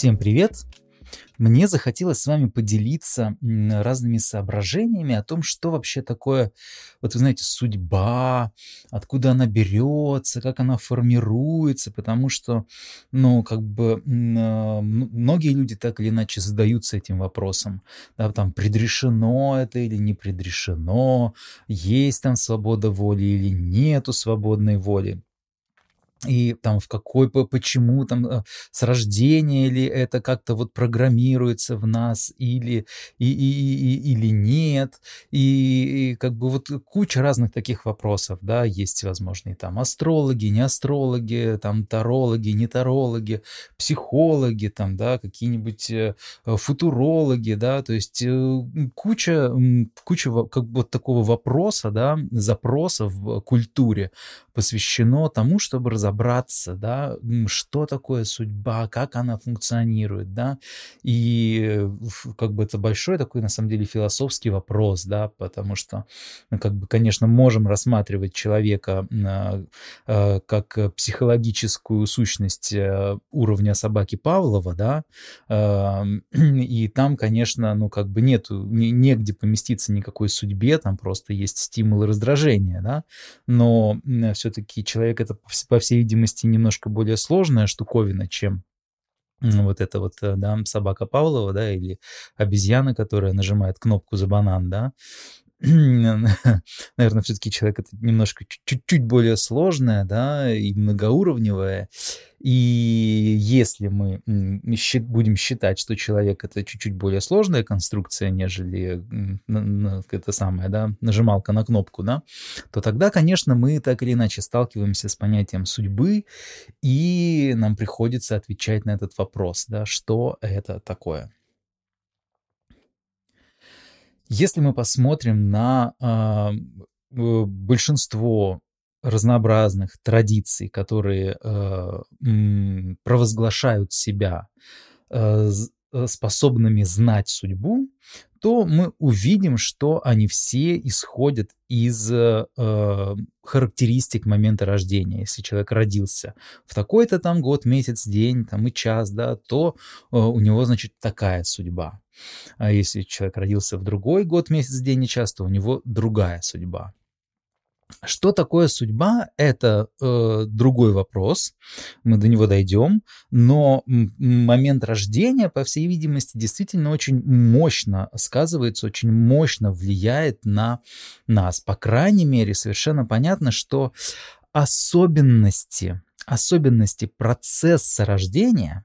Всем привет! Мне захотелось с вами поделиться разными соображениями о том, что вообще такое, вот вы знаете, судьба, откуда она берется, как она формируется, потому что, ну, как бы а, многие люди так или иначе задаются этим вопросом, да, там, предрешено это или не предрешено, есть там свобода воли или нету свободной воли и там в какой, почему там э, с рождения или это как-то вот программируется в нас или, и, и, и, или нет, и, и как бы вот куча разных таких вопросов, да, есть возможные там астрологи, не астрологи, там тарологи, не тарологи, психологи, там, да, какие-нибудь э, футурологи, да, то есть э, куча, куча как бы вот такого вопроса, да, запроса в культуре посвящено тому, чтобы разобраться разобраться, да, что такое судьба, как она функционирует, да, и как бы это большой такой, на самом деле, философский вопрос, да, потому что, ну, как бы, конечно, можем рассматривать человека а, как психологическую сущность э, уровня собаки Павлова, да, и там, конечно, ну, как бы нету, негде поместиться никакой судьбе, там просто есть стимулы раздражения, да, но все-таки человек это, по всей видимости, немножко более сложная штуковина, чем вот это вот, э, да, собака Павлова, да, или обезьяна, которая нажимает кнопку за банан, да, наверное, все-таки человек это немножко чуть-чуть более сложное, да, и многоуровневое. И если мы будем считать, что человек это чуть-чуть более сложная конструкция, нежели это самое, да, нажималка на кнопку, да, то тогда, конечно, мы так или иначе сталкиваемся с понятием судьбы, и нам приходится отвечать на этот вопрос, да, что это такое. Если мы посмотрим на э, большинство разнообразных традиций, которые э, провозглашают себя э, способными знать судьбу, то мы увидим, что они все исходят из э, характеристик момента рождения. Если человек родился в такой-то там год, месяц, день там, и час, да, то э, у него, значит, такая судьба. А если человек родился в другой год, месяц, день и час, то у него другая судьба. Что такое судьба? Это э, другой вопрос. Мы до него дойдем. Но момент рождения, по всей видимости, действительно очень мощно сказывается, очень мощно влияет на нас. По крайней мере, совершенно понятно, что особенности особенности процесса рождения,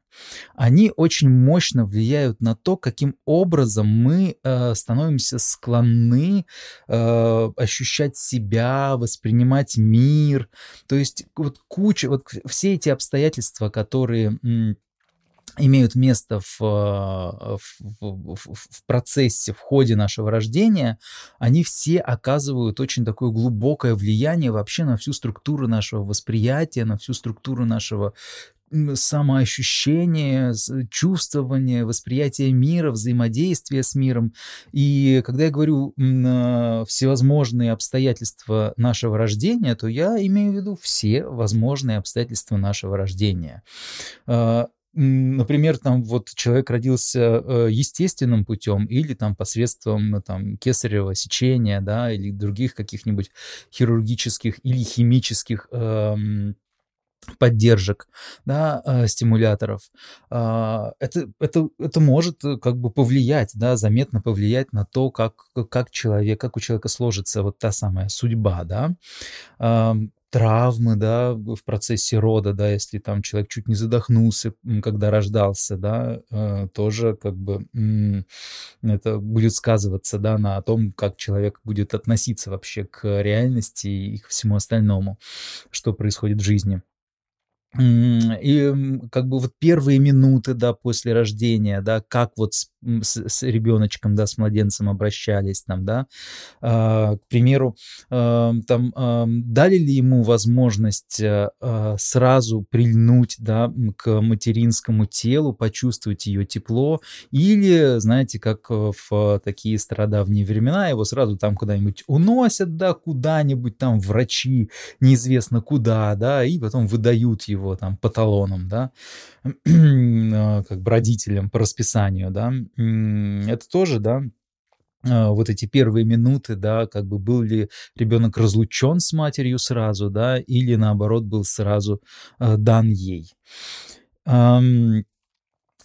они очень мощно влияют на то, каким образом мы э, становимся склонны э, ощущать себя, воспринимать мир. То есть вот куча, вот все эти обстоятельства, которые имеют место в, в, в, в процессе, в ходе нашего рождения, они все оказывают очень такое глубокое влияние вообще на всю структуру нашего восприятия, на всю структуру нашего самоощущение, чувствование, восприятие мира, взаимодействие с миром. И когда я говорю всевозможные обстоятельства нашего рождения, то я имею в виду все возможные обстоятельства нашего рождения. Например, там вот человек родился э, естественным путем или там посредством там кесарево сечения, да, или других каких-нибудь хирургических или химических эм, поддержек, да, э, стимуляторов, э, это, это, это может как бы повлиять, да, заметно повлиять на то, как, как человек, как у человека сложится вот та самая судьба, да. Э, травмы, да, в процессе рода, да, если там человек чуть не задохнулся, когда рождался, да, э, тоже как бы это будет сказываться, да, на том, как человек будет относиться вообще к реальности и к всему остальному, что происходит в жизни. И как бы вот первые минуты, да, после рождения, да, как вот с, с, с ребеночком, да, с младенцем обращались там, да, а, к примеру, а, там а, дали ли ему возможность а, а, сразу прильнуть, да, к материнскому телу, почувствовать ее тепло, или, знаете, как в такие стародавние времена, его сразу там куда-нибудь уносят, да, куда-нибудь там врачи, неизвестно куда, да, и потом выдают его его там по талонам, да, а, как бы родителям по расписанию, да, это тоже, да, а, вот эти первые минуты, да, как бы был ли ребенок разлучен с матерью сразу, да, или наоборот был сразу э, дан ей.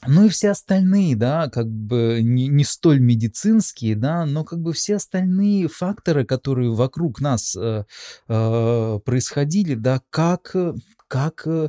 Ну и все остальные, да, как бы не, не столь медицинские, да, но как бы все остальные факторы, которые вокруг нас э, э, происходили, да, как как, э,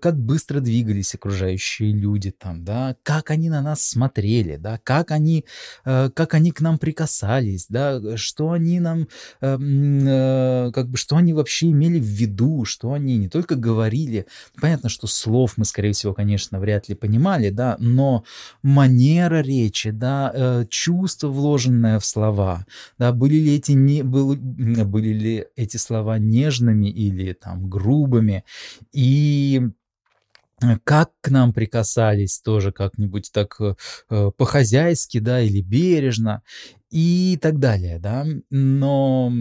как быстро двигались окружающие люди там, да, как они на нас смотрели, да, как они, э, как они к нам прикасались, да, что они нам, э, как бы, что они вообще имели в виду, что они не только говорили, понятно, что слов мы, скорее всего, конечно, вряд ли понимали, да, но манера речи, да, чувство, вложенное в слова, да, были ли эти, не, был, были ли эти слова нежными или там грубыми, и как к нам прикасались тоже как-нибудь так э, э, по-хозяйски, да, или бережно и так далее, да. Но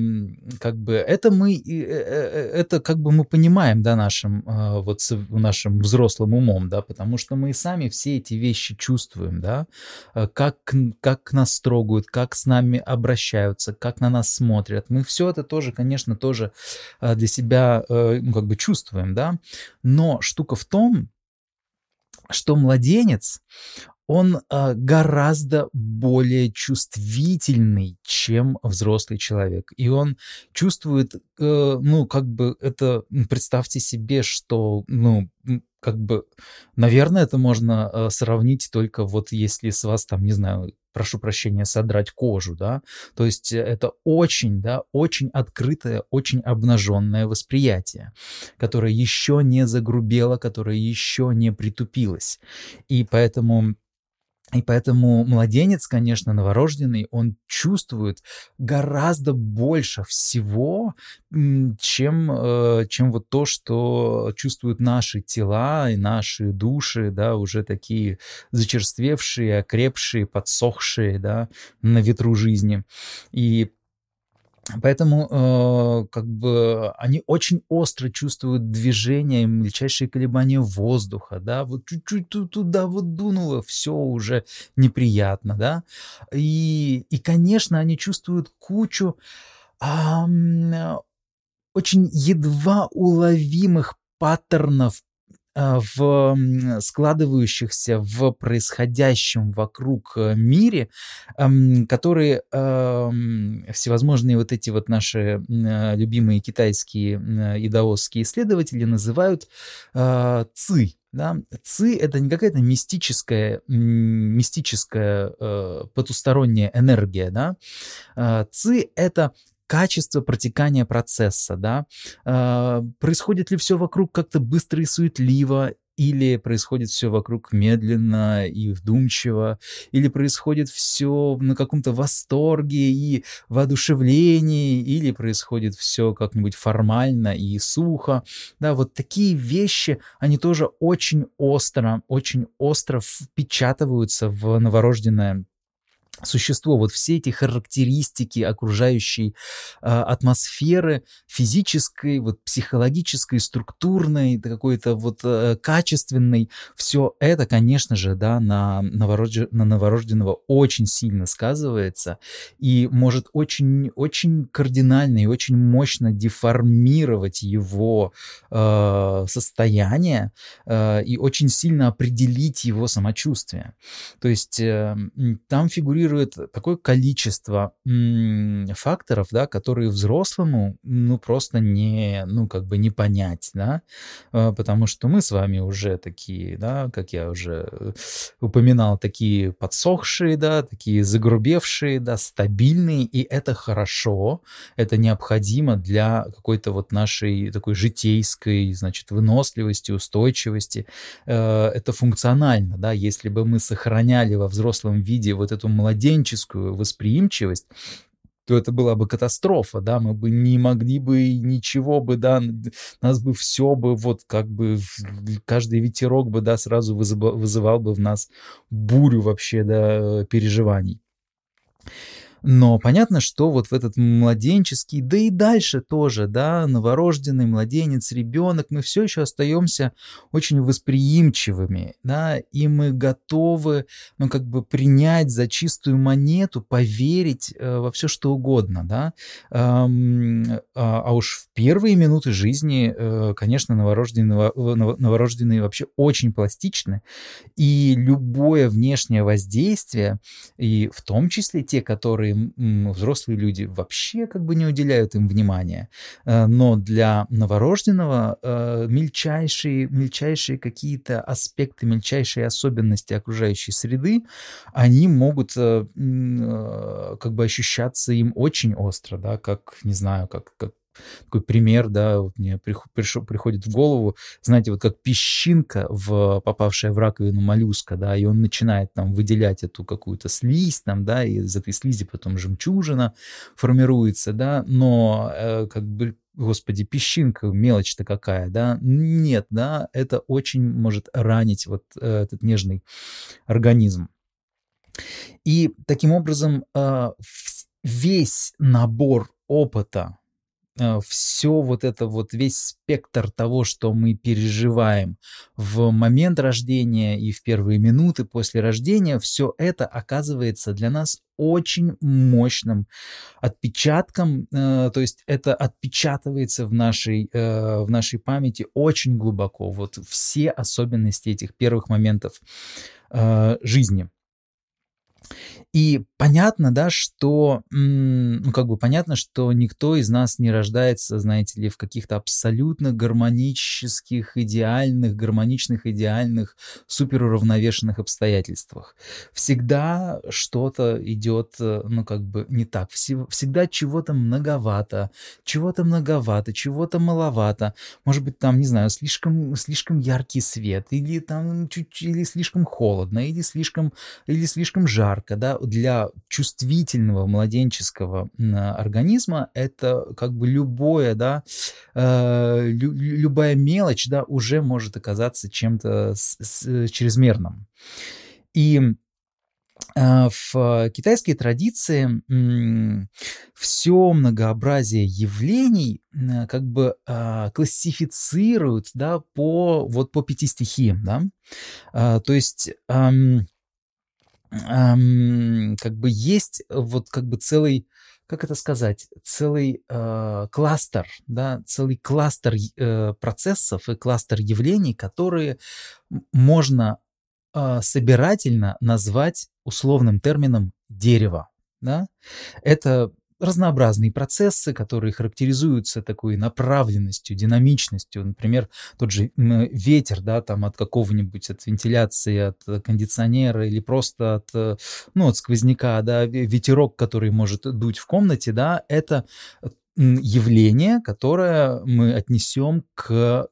как бы это мы, э, это как бы мы понимаем, да, нашим, вот нашим взрослым умом, да, потому что мы сами все эти вещи чувствуем, да, как, как нас трогают, как с нами обращаются, как на нас смотрят. Мы все это тоже, конечно, тоже для себя, ну, как бы чувствуем, да. Но штука в том, что младенец, он э, гораздо более чувствительный, чем взрослый человек. И он чувствует, э, ну, как бы это, представьте себе, что, ну, как бы, наверное, это можно э, сравнить только вот если с вас там, не знаю, прошу прощения, содрать кожу, да, то есть э, это очень, да, очень открытое, очень обнаженное восприятие, которое еще не загрубело, которое еще не притупилось. И поэтому и поэтому младенец, конечно, новорожденный, он чувствует гораздо больше всего, чем, э, чем вот то, что чувствуют наши тела и наши души, да, уже такие зачерствевшие, окрепшие, подсохшие, да, на ветру жизни. И Поэтому э, как бы они очень остро чувствуют движение, мельчайшие колебания воздуха, да, вот чуть-чуть туда вот дунуло, все уже неприятно, да, и, и конечно, они чувствуют кучу э, очень едва уловимых паттернов в складывающихся в происходящем вокруг э, мире, которые всевозможные вот эти вот наши э, любимые китайские и даосские исследователи называют а, ци. Да? Ци — это не какая-то мистическая, мистическая э, потусторонняя энергия. Да? А, ци — это качество протекания процесса, да, э, происходит ли все вокруг как-то быстро и суетливо, или происходит все вокруг медленно и вдумчиво, или происходит все на каком-то восторге и воодушевлении, или происходит все как-нибудь формально и сухо. Да, вот такие вещи, они тоже очень остро, очень остро впечатываются в новорожденное существо, вот все эти характеристики окружающей э, атмосферы, физической, вот психологической, структурной, какой-то вот э, качественной, все это, конечно же, да, на, новорожден, на новорожденного очень сильно сказывается и может очень, очень кардинально и очень мощно деформировать его э, состояние э, и очень сильно определить его самочувствие. То есть э, там фигурирует фигурирует такое количество факторов, да, которые взрослому, ну, просто не, ну, как бы не понять, да, а, потому что мы с вами уже такие, да, как я уже э, упоминал, такие подсохшие, да, такие загрубевшие, да, стабильные, и это хорошо, это необходимо для какой-то вот нашей такой житейской, значит, выносливости, устойчивости, э, это функционально, да, если бы мы сохраняли во взрослом виде вот эту молодежь младенческую восприимчивость, то это была бы катастрофа, да, мы бы не могли бы ничего бы, да, нас бы все бы вот как бы каждый ветерок бы, да, сразу вызывал, вызывал бы в нас бурю вообще, да, переживаний. Но понятно, что вот в этот младенческий, да и дальше тоже, да, новорожденный младенец, ребенок, мы все еще остаемся очень восприимчивыми, да, и мы готовы, ну, как бы принять за чистую монету, поверить э, во все, что угодно, да. Эм, а, а уж в первые минуты жизни, э, конечно, новорожденные, новорожденные вообще очень пластичны, и любое внешнее воздействие, и в том числе те, которые взрослые люди вообще как бы не уделяют им внимания. Э, но для новорожденного э, мельчайшие, мельчайшие какие-то аспекты, мельчайшие особенности окружающей среды, они могут э, как бы ощущаться им очень остро, да, как, не знаю, как, как такой пример, да, вот мне пришел, приходит в голову, знаете, вот как песчинка, в, попавшая в раковину моллюска, да, и он начинает там выделять эту какую-то слизь, там, да, и из этой слизи потом жемчужина формируется, да, но э, как бы господи, песчинка, мелочь-то какая, да? Нет, да, это очень может ранить вот э, этот нежный организм. И таким образом э, весь набор опыта, все вот это вот, весь спектр того, что мы переживаем в момент рождения и в первые минуты после рождения, все это оказывается для нас очень мощным отпечатком, э, то есть это отпечатывается в нашей, э, в нашей памяти очень глубоко, вот все особенности этих первых моментов жизни. И понятно, да, что, ну, как бы понятно, что никто из нас не рождается, знаете ли, в каких-то абсолютно гармонических, идеальных, гармоничных, идеальных, суперуравновешенных обстоятельствах. Всегда что-то идет, э, ну, как бы не так. Всегда чего-то многовато, чего-то многовато, чего-то маловато. Может быть, там, не знаю, слишком, слишком яркий свет, или там чуть, или слишком холодно, или слишком, или слишком жарко, да, для чувствительного младенческого организма это как бы любое, да, э, лю, любая мелочь, да, уже может оказаться чем-то чрезмерным. И э, в китайской традиции все многообразие явлений как бы классифицируют да, по, вот по пяти стихиям. Да? То есть эм, как бы есть вот как бы целый, как это сказать, целый э, кластер, да, целый кластер э, процессов и кластер явлений, которые можно э, собирательно назвать условным термином дерево. Да? Это разнообразные процессы, которые характеризуются такой направленностью, динамичностью. Например, тот же ветер, да, там от какого-нибудь, от вентиляции, от кондиционера или просто от, ну, от сквозняка, да, ветерок, который может дуть в комнате, да, это явление, которое мы отнесем к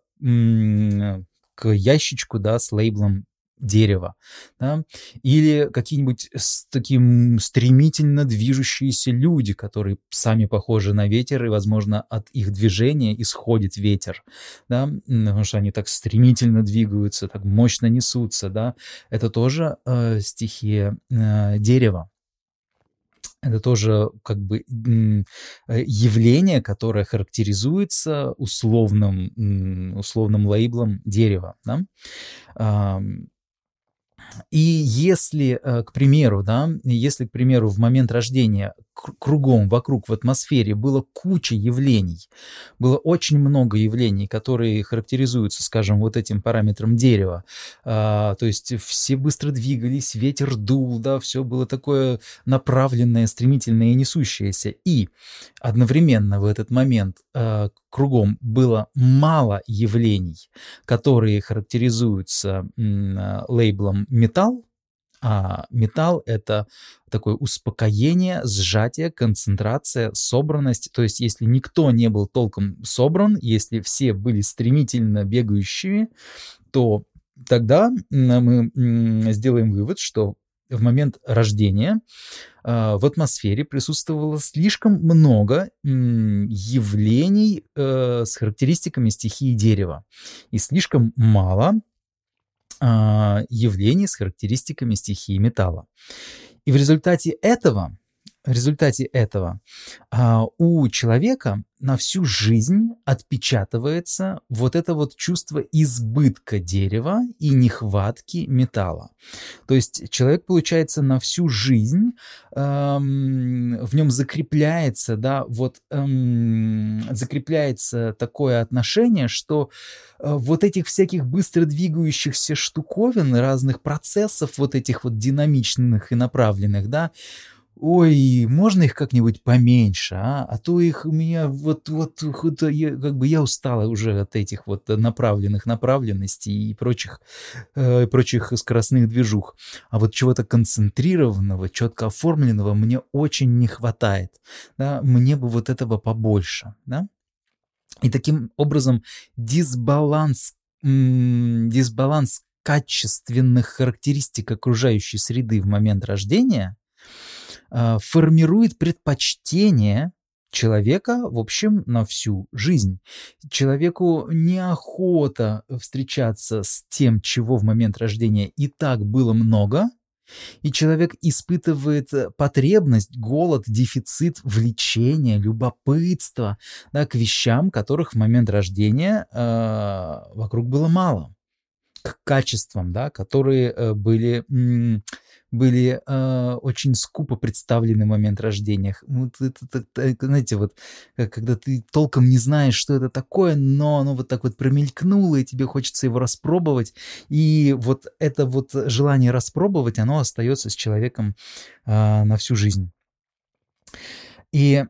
к ящичку, да, с лейблом дерева, да? или какие-нибудь с таким стремительно движущиеся люди, которые сами похожи на ветер, и, возможно, от их движения исходит ветер, да? потому что они так стремительно двигаются, так мощно несутся, да? это тоже э, стихия э, дерева. Это тоже как бы э, явление, которое характеризуется условным, условным лейблом дерева. Да? И если, э, к примеру, да, если, к примеру, в момент рождения кругом, вокруг, в атмосфере было куча явлений, было очень много явлений, которые характеризуются, скажем, вот этим параметром дерева, а, то есть все быстро двигались, ветер дул, да, все было такое направленное, стремительное и несущееся, и одновременно в этот момент а, кругом было мало явлений, которые характеризуются а, лейблом металл, а металл — это такое успокоение, сжатие, концентрация, собранность. То есть если никто не был толком собран, если все были стремительно бегающими, то тогда мы сделаем вывод, что в момент рождения а, в атмосфере присутствовало слишком много явлений э, с характеристиками стихии дерева и слишком мало явлений с характеристиками стихии металла. И в результате этого в результате этого а, у человека на всю жизнь отпечатывается вот это вот чувство избытка дерева и нехватки металла. То есть человек, получается, на всю жизнь эм, в нем закрепляется, да, вот эм, закрепляется такое отношение, что э, вот этих всяких быстро двигающихся штуковин, разных процессов, вот этих вот динамичных и направленных, да, Ой, можно их как-нибудь поменьше, а? А то их у меня вот, вот, вот я, как бы я устала уже от этих вот направленных направленностей и прочих, э, прочих скоростных движух. А вот чего-то концентрированного, четко оформленного мне очень не хватает. Да? Мне бы вот этого побольше. Да? И таким образом дисбаланс, дисбаланс качественных характеристик окружающей среды в момент рождения – а, формирует предпочтение человека, в общем, на всю жизнь. Человеку неохота встречаться с тем, чего в момент рождения и так было много, и человек испытывает потребность, голод, дефицит, влечение, любопытство да, к вещам, которых в момент рождения э, вокруг было мало, к качествам, да, которые э, были были э, очень скупо представлены момент рождения. Вот это, это, знаете, вот когда ты толком не знаешь, что это такое, но оно вот так вот промелькнуло, и тебе хочется его распробовать. И вот это вот желание распробовать, оно остается с человеком э, на всю жизнь. И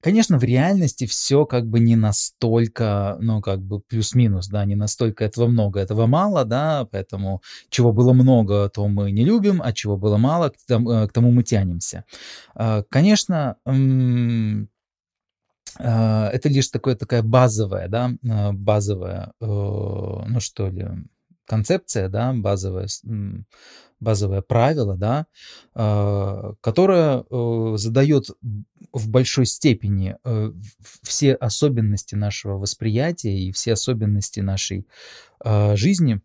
Конечно, в реальности все как бы не настолько, ну, как бы плюс-минус, да, не настолько этого много, этого мало, да, поэтому чего было много, то мы не любим, а чего было мало, к тому, э, к тому мы тянемся. А, конечно, а, это лишь такое, такая базовая, да, а, базовая, э, ну что ли, концепция, да, базовая, базовое правило, да, которое э, задает в большой степени э, все особенности нашего восприятия и все особенности нашей э, жизни.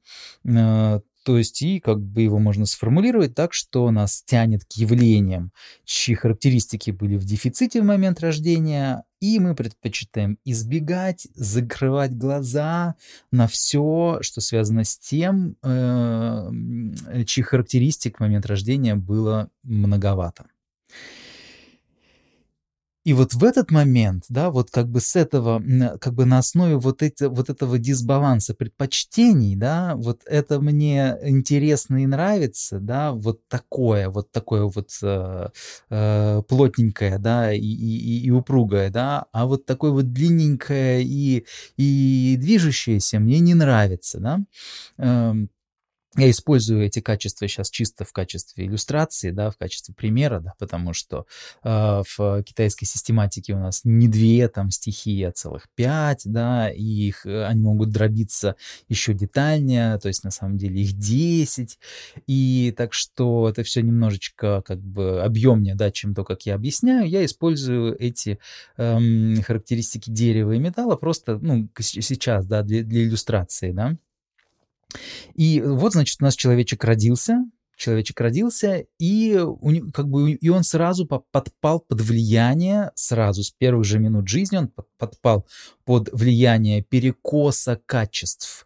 Э, то есть и как бы его можно сформулировать так, что нас тянет к явлениям, чьи характеристики были в дефиците в момент рождения, и мы предпочитаем избегать, закрывать глаза на все, что связано с тем, э, чьих характеристик в момент рождения было многовато. И вот в этот момент, да, вот как бы с этого, как бы на основе вот, эти, вот этого дисбаланса предпочтений, да, вот это мне интересно и нравится, да, вот такое, вот такое вот э, э, плотненькое, да, и, и, и упругое, да, а вот такое вот длинненькое и, и движущееся мне не нравится, да. Э, я использую эти качества сейчас чисто в качестве иллюстрации, да, в качестве примера, да, потому что э, в китайской систематике у нас не две там стихии, а целых пять, да, и их, э, они могут дробиться еще детальнее, то есть на самом деле их десять, и так что это все немножечко как бы объемнее, да, чем то, как я объясняю. Я использую эти эм, характеристики дерева и металла просто, ну, сейчас, да, для, для иллюстрации, да. И вот, значит, у нас человечек родился, человечек родился, и, у, как бы, и он сразу подпал под влияние, сразу с первых же минут жизни он подпал под влияние перекоса качеств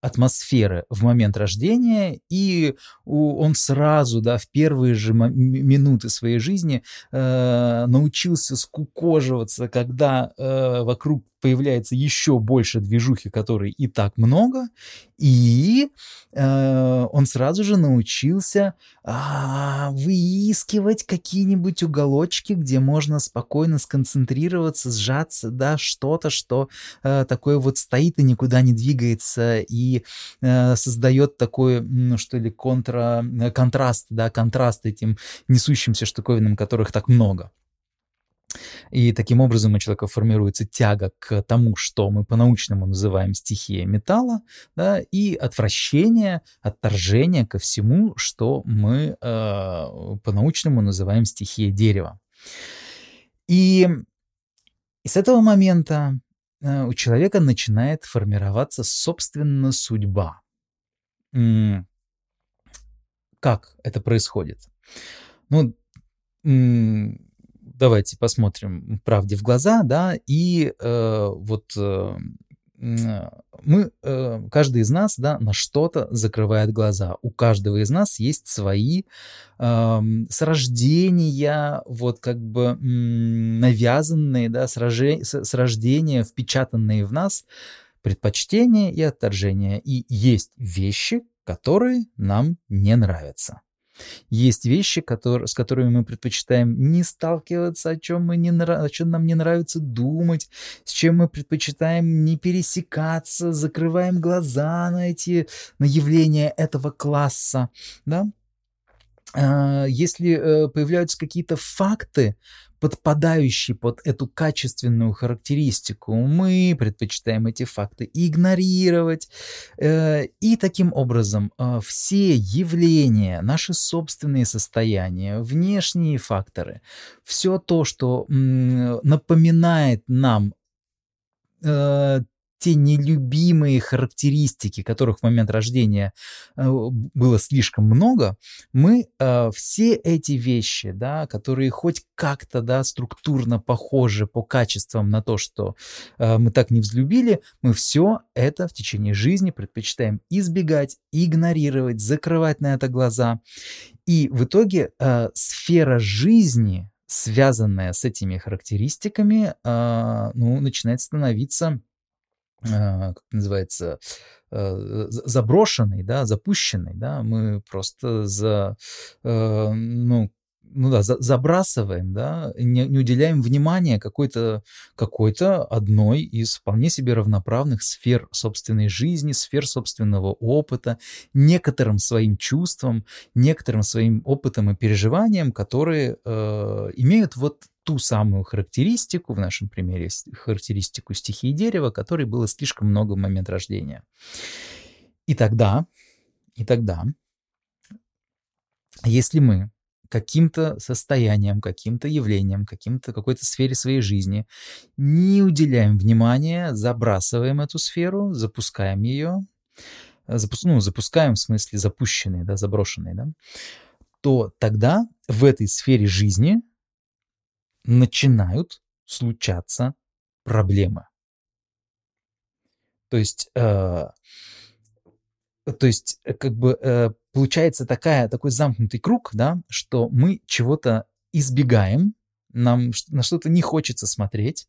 атмосферы в момент рождения, и он сразу, да, в первые же минуты своей жизни э, научился скукоживаться, когда э, вокруг появляется еще больше движухи, которой и так много, и э, он сразу же научился э, выискивать какие-нибудь уголочки, где можно спокойно сконцентрироваться, сжаться, да, что-то, что э, такое вот стоит и никуда не двигается, и э, создает такой, ну что ли, контра, э, контраст, да, контраст этим несущимся штуковинам, которых так много. И таким образом у человека формируется тяга к тому, что мы по-научному называем стихия металла, да, и отвращение, отторжение ко всему, что мы э, по-научному называем стихией дерева. И, и с этого момента э, у человека начинает формироваться собственно судьба. Как это происходит? Ну, давайте посмотрим правде в глаза, да, и э, вот э, мы, э, каждый из нас, да, на что-то закрывает глаза. У каждого из нас есть свои э, с рождения, вот как бы навязанные, да, с, рожи, с, с рождения впечатанные в нас предпочтения и отторжения. И есть вещи, которые нам не нравятся. Есть вещи, которые, с которыми мы предпочитаем не сталкиваться, о чем, мы не, о чем нам не нравится думать, с чем мы предпочитаем не пересекаться, закрываем глаза на эти на явления этого класса. Да? А, если э, появляются какие-то факты, подпадающие под эту качественную характеристику, мы предпочитаем эти факты игнорировать. Э, и таким образом э, все явления, наши собственные состояния, внешние факторы, все то, что напоминает нам те нелюбимые характеристики, которых в момент рождения э, было слишком много, мы э, все эти вещи, да, которые хоть как-то да, структурно похожи по качествам на то, что э, мы так не взлюбили, мы все это в течение жизни предпочитаем избегать, игнорировать, закрывать на это глаза. И в итоге сфера жизни, связанная с этими характеристиками, ну, начинает становиться как называется, э, заброшенный, да, запущенный, да, мы просто за, э, ну, ну да, за, забрасываем, да, не, не уделяем внимания какой-то какой-то одной из вполне себе равноправных сфер собственной жизни, сфер собственного опыта, некоторым своим чувствам, некоторым своим опытом и переживаниям, которые э, имеют вот ту самую характеристику, в нашем примере характеристику стихии дерева, которой было слишком много в момент рождения. И тогда, и тогда, если мы каким-то состоянием, каким-то явлением, каким-то какой-то сфере своей жизни не уделяем внимания, забрасываем эту сферу, запускаем ее, запу ну, запускаем в смысле запущенные, да, заброшенные, да, то тогда в этой сфере жизни начинают случаться проблемы. То есть, э, то есть э, как бы э, получается такая, такой замкнутый круг, да, что мы чего-то избегаем, нам на что-то не хочется смотреть,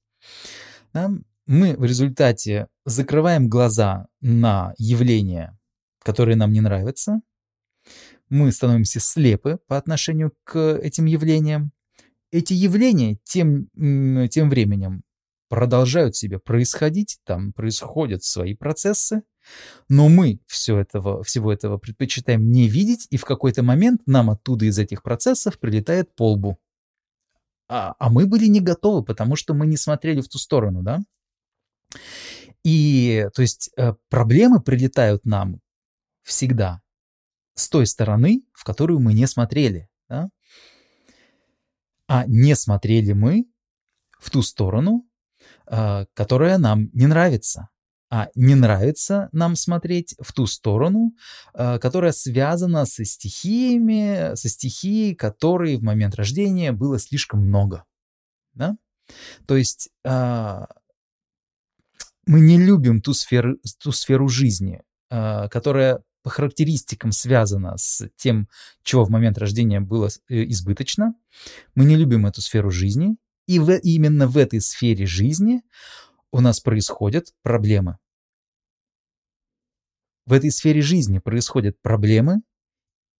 да, мы в результате закрываем глаза на явления, которые нам не нравятся, мы становимся слепы по отношению к этим явлениям, эти явления тем, тем временем продолжают себе происходить, там происходят свои процессы, но мы все этого, всего этого предпочитаем не видеть, и в какой-то момент нам оттуда из этих процессов прилетает полбу. А, а мы были не готовы, потому что мы не смотрели в ту сторону, да? И, то есть, э, проблемы прилетают нам всегда с той стороны, в которую мы не смотрели, да? А не смотрели мы в ту сторону, а, которая нам не нравится. А не нравится нам смотреть в ту сторону, а, которая связана со стихиями, со стихией, которой в момент рождения было слишком много. Да? То есть а, мы не любим ту сферу, ту сферу жизни, которая по характеристикам связано с тем, чего в момент рождения было э, избыточно. Мы не любим эту сферу жизни, и в, именно в этой сфере жизни у нас происходят проблемы. В этой сфере жизни происходят проблемы,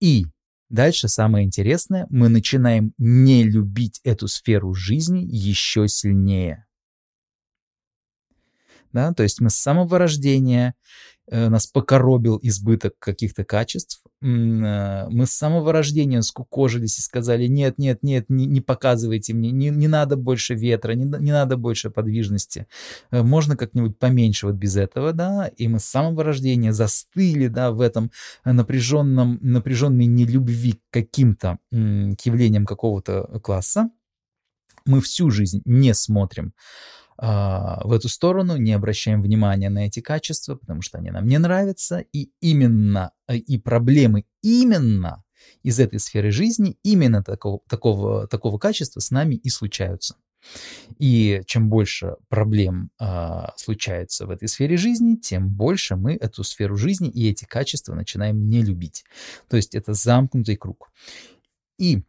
и дальше самое интересное, мы начинаем не любить эту сферу жизни еще сильнее. Да, то есть мы с самого рождения Э, нас покоробил избыток каких-то качеств. Э, мы с самого рождения скукожились и сказали, нет, нет, нет, не, не показывайте мне, не, не надо больше ветра, не, не надо больше подвижности. Э, можно как-нибудь поменьше вот без этого, да, и мы с самого рождения застыли, да, в этом напряженном, напряженной нелюбви к каким-то к явлениям какого-то класса. Мы всю жизнь не смотрим в эту сторону, не обращаем внимания на эти качества, потому что они нам не нравятся, и именно, э, и проблемы именно из этой сферы жизни именно такого, такого, такого качества с нами и случаются. И чем больше проблем э, случается в этой сфере жизни, тем больше мы эту сферу жизни и эти качества начинаем не любить. То есть это замкнутый круг. И э,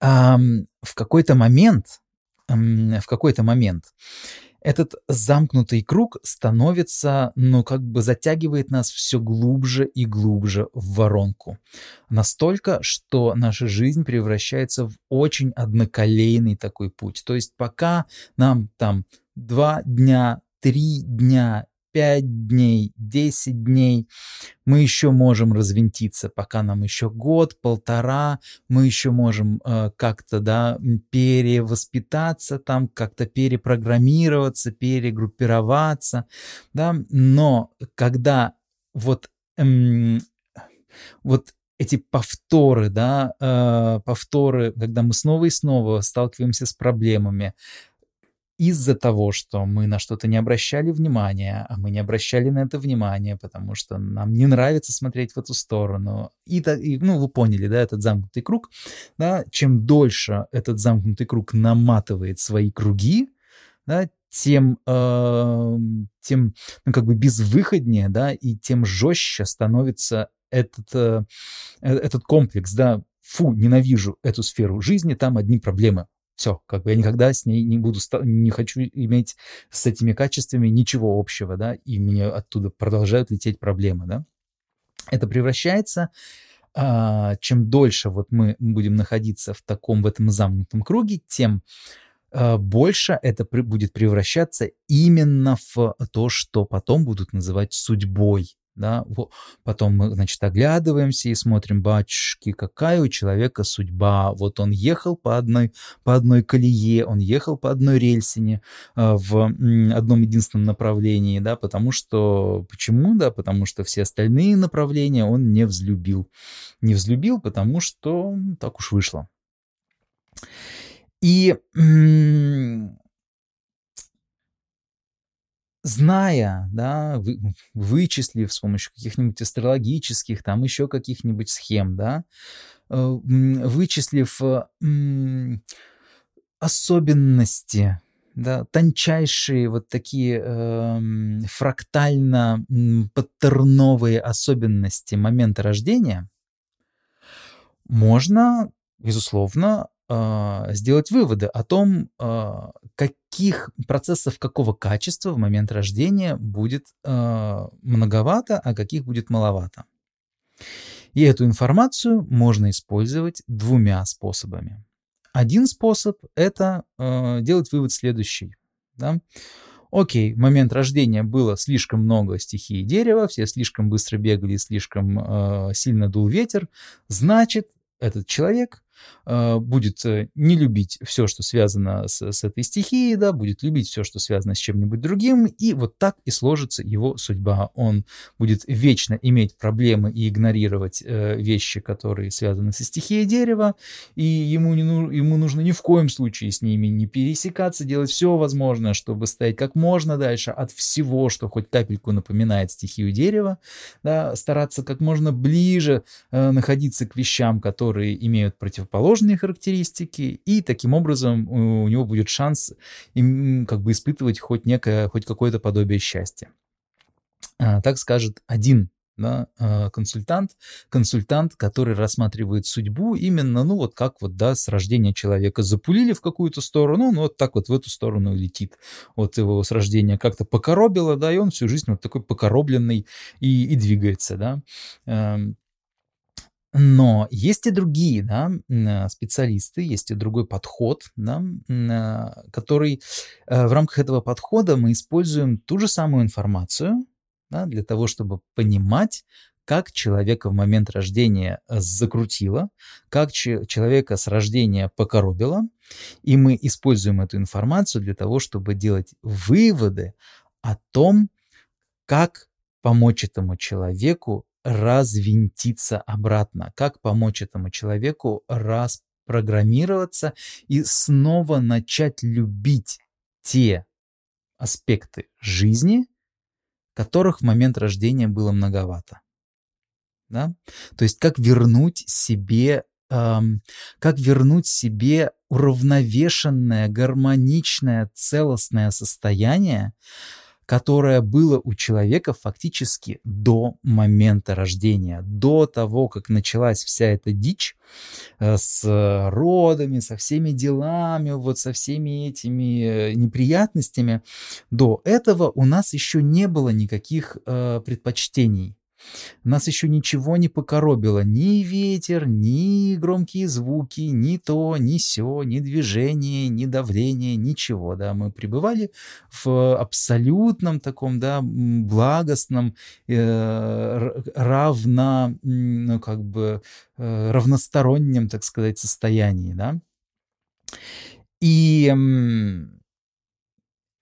в какой-то момент, в какой-то момент этот замкнутый круг становится, ну, как бы затягивает нас все глубже и глубже в воронку. Настолько, что наша жизнь превращается в очень одноколейный такой путь. То есть пока нам там два дня, три дня 5 дней, 10 дней, мы еще можем развинтиться, пока нам еще год, полтора, мы еще можем э, как-то, да, перевоспитаться там, как-то перепрограммироваться, перегруппироваться, да, но когда вот, эм, вот эти повторы, да, э, повторы, когда мы снова и снова сталкиваемся с проблемами, из-за того, что мы на что-то не обращали внимания, а мы не обращали на это внимания, потому что нам не нравится смотреть в эту сторону. И, и ну, вы поняли, да, этот замкнутый круг, да, чем дольше этот замкнутый круг наматывает свои круги, да, тем, э, тем ну, как бы безвыходнее, да, и тем жестче становится этот, э, э этот комплекс, да, фу, ненавижу эту сферу жизни, там одни проблемы. Все, как бы я никогда с ней не буду, не хочу иметь с этими качествами ничего общего, да, и мне оттуда продолжают лететь проблемы, да. Это превращается, а, чем дольше вот мы будем находиться в таком, в этом замкнутом круге, тем а, больше это при, будет превращаться именно в то, что потом будут называть судьбой, да, потом мы, значит, оглядываемся и смотрим, батюшки, какая у человека судьба. Вот он ехал по одной, по одной колее, он ехал по одной рельсине э, в одном единственном направлении, да, потому что, почему, да, потому что все остальные направления он не взлюбил. Не взлюбил, потому что так уж вышло. И зная, да, вы, вычислив с помощью каких-нибудь астрологических, там еще каких-нибудь схем, да, э, вычислив э, особенности, да, тончайшие вот такие э, фрактально-паттерновые особенности момента рождения, можно, безусловно, сделать выводы о том, а, каких процессов какого качества в момент рождения будет а, многовато, а каких будет маловато. И эту информацию можно использовать двумя способами. Один способ — это делать вывод следующий. Да? Окей, в момент рождения было слишком много стихий дерева, все слишком быстро бегали, слишком сильно дул ветер, значит, этот человек будет э, не любить все, что связано с, с этой стихией, да, будет любить все, что связано с чем-нибудь другим, и вот так и сложится его судьба. Он будет вечно иметь проблемы и игнорировать э, вещи, которые связаны со стихией дерева, и ему, не, ему нужно ни в коем случае с ними не пересекаться, делать все возможное, чтобы стоять как можно дальше от всего, что хоть капельку напоминает стихию дерева, да, стараться как можно ближе э, находиться к вещам, которые имеют противоположность противоположные характеристики, и таким образом у него будет шанс им, как бы испытывать хоть некое, хоть какое-то подобие счастья. А, так скажет один да, а, консультант, консультант, который рассматривает судьбу именно, ну вот как вот, да, с рождения человека запулили в какую-то сторону, ну вот так вот в эту сторону летит. Вот его с рождения как-то покоробило, да, и он всю жизнь вот такой покоробленный и, и двигается, да. Но есть и другие да, э, специалисты, есть и другой подход, да, э, который э, в рамках этого подхода мы используем ту же самую информацию да, для того, чтобы понимать, как человека в момент рождения закрутило, как человека с рождения покоробило, и мы используем эту информацию для того, чтобы делать выводы о том, как помочь этому человеку развинтиться обратно, как помочь этому человеку распрограммироваться и снова начать любить те аспекты жизни, которых в момент рождения было многовато. Да? То есть как вернуть себе эм, как вернуть себе уравновешенное, гармоничное, целостное состояние, которое было у человека фактически до момента рождения, до того, как началась вся эта дичь э, с родами, со всеми делами, вот со всеми этими э, неприятностями. До этого у нас еще не было никаких э, предпочтений. Нас еще ничего не покоробило, ни ветер, ни громкие звуки, ни то, ни сё, ни движение, ни давление, ничего, да, мы пребывали в абсолютном таком, да, благостном, э, равно, ну, как бы, э, равностороннем, так сказать, состоянии, да. И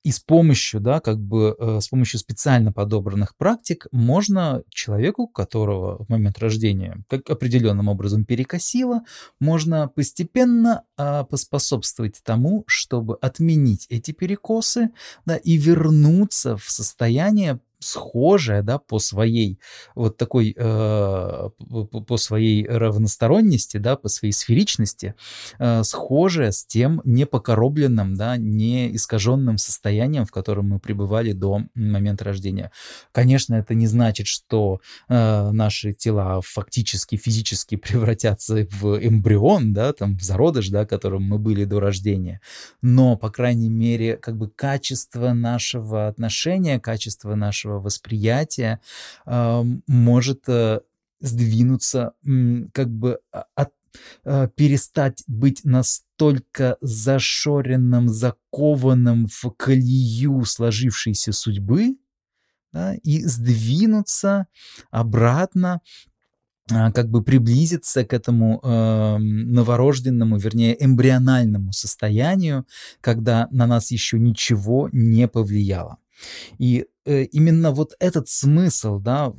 и с помощью, да, как бы э, с помощью специально подобранных практик можно человеку, которого в момент рождения как определенным образом перекосило, можно постепенно э, поспособствовать тому, чтобы отменить эти перекосы, да, и вернуться в состояние схожая, да, по своей вот такой, э, по своей равносторонности, да, по своей сферичности, э, схожая с тем непокоробленным, да, не искаженным состоянием, в котором мы пребывали до момента рождения. Конечно, это не значит, что э, наши тела фактически, физически превратятся в эмбрион, да, там, в зародыш, да, которым мы были до рождения, но, по крайней мере, как бы качество нашего отношения, качество нашего нашего восприятия э, может э, сдвинуться, как бы а, от э, перестать быть настолько зашоренным, закованным в колею сложившейся судьбы, да, и сдвинуться обратно, как бы приблизиться к этому э, новорожденному, вернее, эмбриональному состоянию, когда на нас еще ничего не повлияло. И э, именно вот этот смысл, да,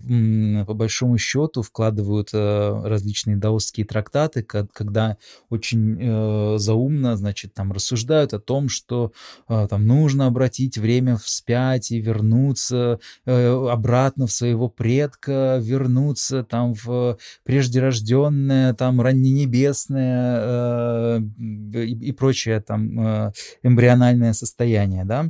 по большому счету вкладывают э, различные даосские трактаты, когда очень э, заумно, значит, там рассуждают о том, что там нужно обратить время вспять и вернуться обратно в своего предка, вернуться там в преждерожденное, там ранненебесное и прочее там эмбриональное состояние, да,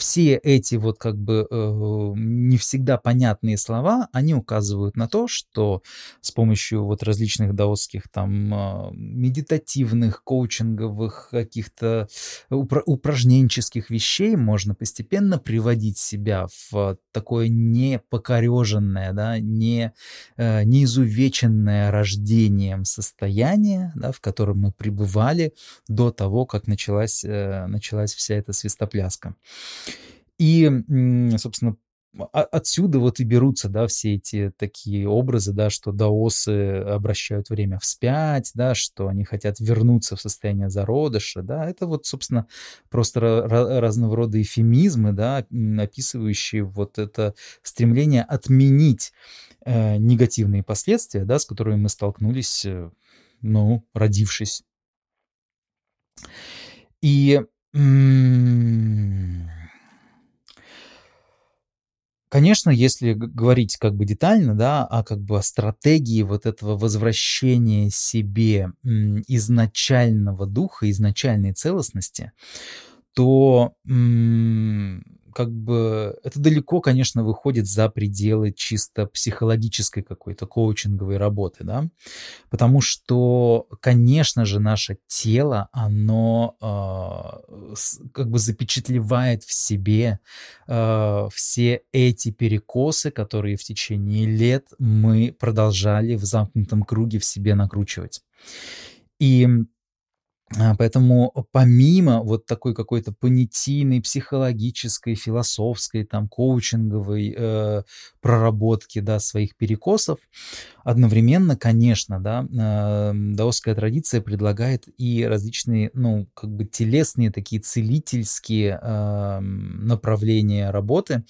все эти вот как бы э, не всегда понятные слова, они указывают на то, что с помощью вот различных даосских там э, медитативных, коучинговых каких-то упра- упражненческих вещей можно постепенно приводить себя в такое непокореженное, да, не, э, не изувеченное рождением состояние, да, в котором мы пребывали до того, как началась, э, началась вся эта свистопляска. И, собственно, отсюда вот и берутся, да, все эти такие образы, да, что даосы обращают время вспять, да, что они хотят вернуться в состояние зародыша, да, это вот, собственно, просто разного рода эфемизмы, да, описывающие вот это стремление отменить э, негативные последствия, да, с которыми мы столкнулись, э, ну, родившись. И Конечно, если говорить как бы детально, да, о как бы о стратегии вот этого возвращения себе изначального духа, изначальной целостности, то как бы это далеко, конечно, выходит за пределы чисто психологической какой-то коучинговой работы, да, потому что, конечно же, наше тело, оно э, как бы запечатлевает в себе э, все эти перекосы, которые в течение лет мы продолжали в замкнутом круге в себе накручивать. И поэтому помимо вот такой какой-то понятийной, психологической, философской, там, коучинговой э, проработки, да, своих перекосов, одновременно, конечно, да, э, даосская традиция предлагает и различные, ну, как бы телесные такие целительские э, направления работы.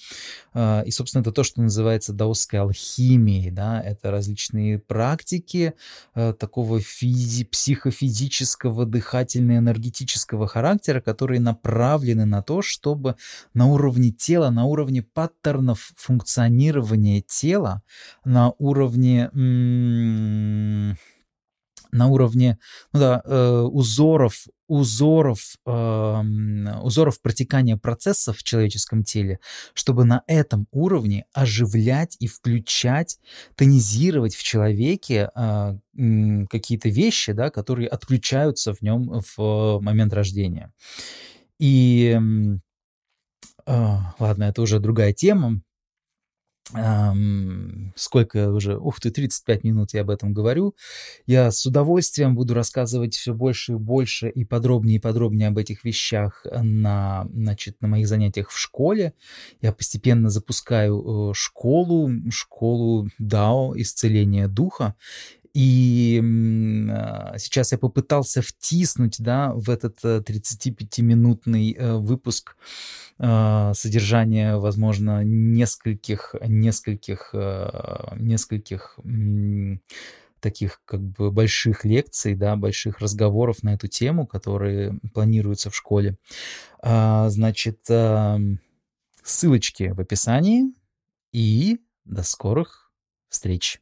Э, и, собственно, это то, что называется даосской алхимией, да, это различные практики э, такого физи психофизического дыхания, дыхательные энергетического характера, которые направлены на то, чтобы на уровне тела, на уровне паттернов функционирования тела, на уровне на уровне ну да, э, узоров, узоров, э, узоров протекания процессов в человеческом теле, чтобы на этом уровне оживлять и включать, тонизировать в человеке э, какие-то вещи, да, которые отключаются в нем в момент рождения. И э, ладно, это уже другая тема, сколько уже, ух ты, 35 минут я об этом говорю. Я с удовольствием буду рассказывать все больше и больше и подробнее и подробнее об этих вещах на, значит, на моих занятиях в школе. Я постепенно запускаю э, школу, школу Дао, исцеления духа. И а, сейчас я попытался втиснуть да, в этот 35-минутный э, выпуск а, содержание, возможно, нескольких, нескольких, э, нескольких таких как бы больших лекций, да, больших разговоров на эту тему, которые планируются в школе. А, значит, ссылочки в описании и до скорых встреч.